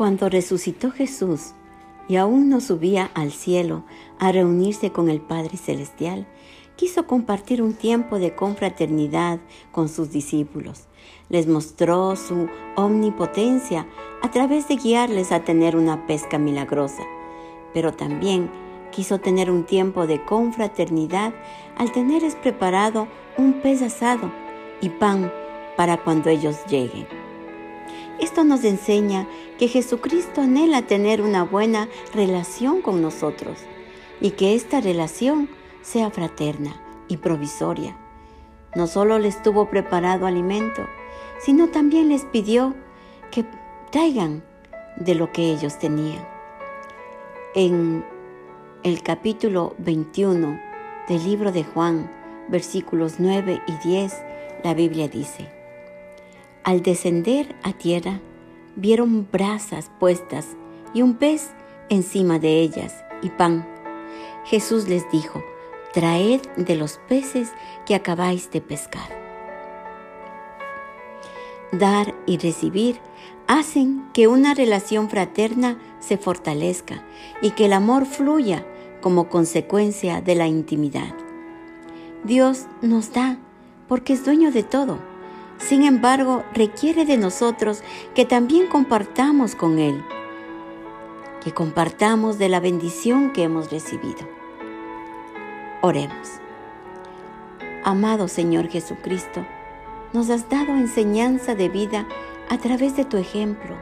Cuando resucitó Jesús y aún no subía al cielo a reunirse con el Padre Celestial, quiso compartir un tiempo de confraternidad con sus discípulos. Les mostró su omnipotencia a través de guiarles a tener una pesca milagrosa, pero también quiso tener un tiempo de confraternidad al tenerles preparado un pez asado y pan para cuando ellos lleguen. Esto nos enseña que Jesucristo anhela tener una buena relación con nosotros y que esta relación sea fraterna y provisoria. No solo les tuvo preparado alimento, sino también les pidió que traigan de lo que ellos tenían. En el capítulo 21 del libro de Juan, versículos 9 y 10, la Biblia dice, al descender a tierra, vieron brasas puestas y un pez encima de ellas y pan. Jesús les dijo, traed de los peces que acabáis de pescar. Dar y recibir hacen que una relación fraterna se fortalezca y que el amor fluya como consecuencia de la intimidad. Dios nos da porque es dueño de todo sin embargo, requiere de nosotros que también compartamos con Él, que compartamos de la bendición que hemos recibido. Oremos. Amado Señor Jesucristo, nos has dado enseñanza de vida a través de tu ejemplo.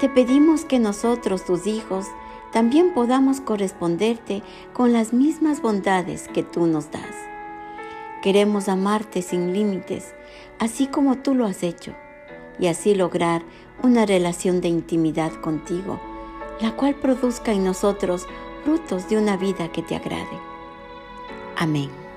Te pedimos que nosotros, tus hijos, también podamos corresponderte con las mismas bondades que tú nos das. Queremos amarte sin límites, así como tú lo has hecho, y así lograr una relación de intimidad contigo, la cual produzca en nosotros frutos de una vida que te agrade. Amén.